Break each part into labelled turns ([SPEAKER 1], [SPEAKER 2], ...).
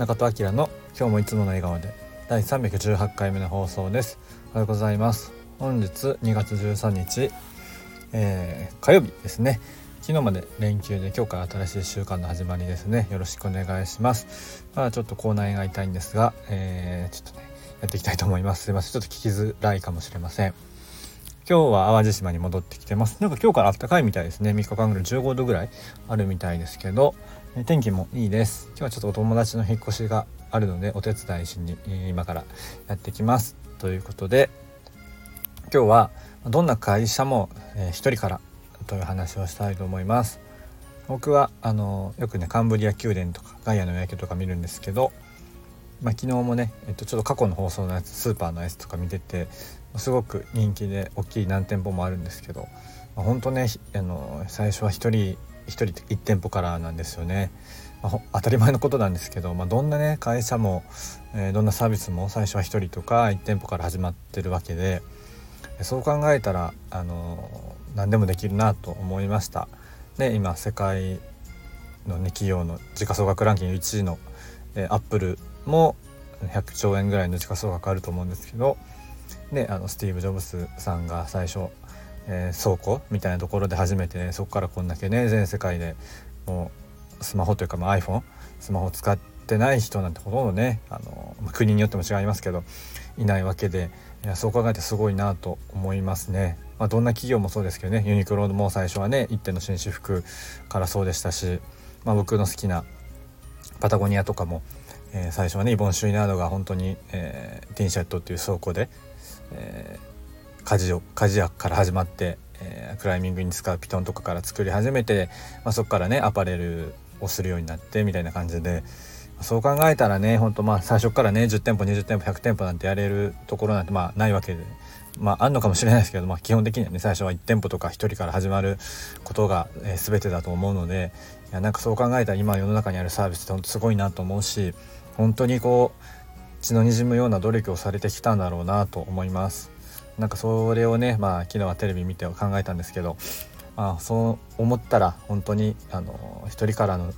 [SPEAKER 1] 中戸明の今日もいつもの笑顔で。第318回目の放送です。おはようございます。本日2月13日、えー、火曜日ですね。昨日まで連休で今日から新しい週間の始まりですね。よろしくお願いします。まあちょっと口内が痛いんですが、えー、ちょっとねやっていきたいと思います。すいません。ちょっと聞きづらいかもしれません。今日は淡路島に戻ってきてます。なんか今日から暖かいみたいですね。3日間ぐらい15度ぐらいあるみたいですけど天気もいいです。今日はちょっとお友達の引っ越しがあるのでお手伝いしに今からやってきます。ということで今日はどんな会社も、えー、一人からという話をしたいと思います。僕はあのよくねカンブリア宮殿とかガイアの夜景とか見るんですけど、まあ、昨日もね、えっと、ちょっと過去の放送のやつスーパーのやつとか見ててすごく人気で大きい何店舗もあるんですけど、まあ、本当ねあの最初は1人1人1店舗からなんですよね。まあ、当たり前のことなんですけど、まあ、どんなね会社も、えー、どんなサービスも最初は1人とか1店舗から始まってるわけでそう考えたら、あの何でもできるなと思いました。で今世界の、ね、企業の時価総額ランキング1位の、えー、アップルも100兆円ぐらいの時価総額あると思うんですけどであのスティーブ・ジョブスさんが最初、えー、倉庫みたいなところで初めて、ね、そこからこんだけね全世界でもうスマホというか、まあ、iPhone スマホ使ってない人なんてほとんどねあの、まあ、国によっても違いますけどいないわけでいやそう考えてすごいなと思いますね。まあ、どんな企業もそうですけどねユニクロも最初はね一点の紳士服からそうでしたし、まあ、僕の好きなパタゴニアとかも、えー、最初はねイボン・シュイナードが本当に、えー、ティンシャットっていう倉庫でえー、鍛冶を鍛冶屋から始まって、えー、クライミングに使うピトンとかから作り始めて、まあ、そこからねアパレルをするようになってみたいな感じでそう考えたらねほんとまあ最初からね10店舗20店舗100店舗なんてやれるところなんてまあないわけで。まあ、あんのかもしれないですけど、まあ、基本的にはね最初は1店舗とか1人から始まることが、えー、全てだと思うのでいやなんかそう考えたら今世の中にあるサービスって本当すごいなと思うし本当にこう血の滲むような努力をされてきたんだろうなと思いますなんかそれをねまあ昨日はテレビ見て考えたんですけど、まあ、そう思ったら本当にあの一人からの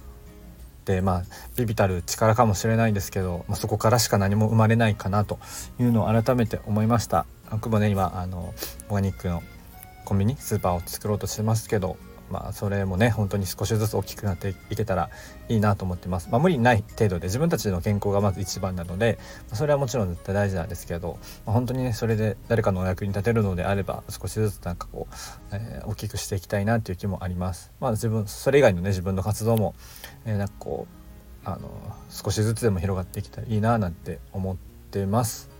[SPEAKER 1] まあビビたる力かもしれないんですけど、まあ、そこからしか何も生まれないかなというのを改めて思いました。僕もね今あのオーガニックのコンビニスーパーを作ろうとしてますけどまあ、それもね本当に少しずつ大きくなっていけたらいいなと思ってます、まあ、無理ない程度で自分たちの健康がまず一番なのでまそれはもちろん絶対大事なんですけど、まあ、本当にねそれで誰かのお役に立てるのであれば少しずつなんかこう、えー、大きくしていきたいなという気もあります。まあ自分それ以外のね自分の活動も、えー、なんかこうあの少しずつでも広がっていけたらいいななんて思ってます。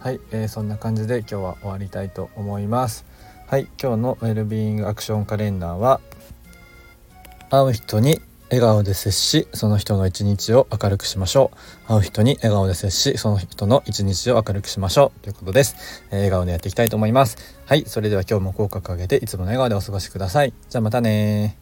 [SPEAKER 1] はい、えー、そんな感じで今日は終わりたいと思います。はい今日のウェルビーイングアクションカレンダーは会う人に笑顔で接しその人の一日を明るくしましょう。会う人に笑顔で接しその人の一日を明るくしましょう。ということです、えー、笑顔でやっていきたいと思います。はいそれでは今日も口角上げていつもの笑顔でお過ごしください。じゃあまたね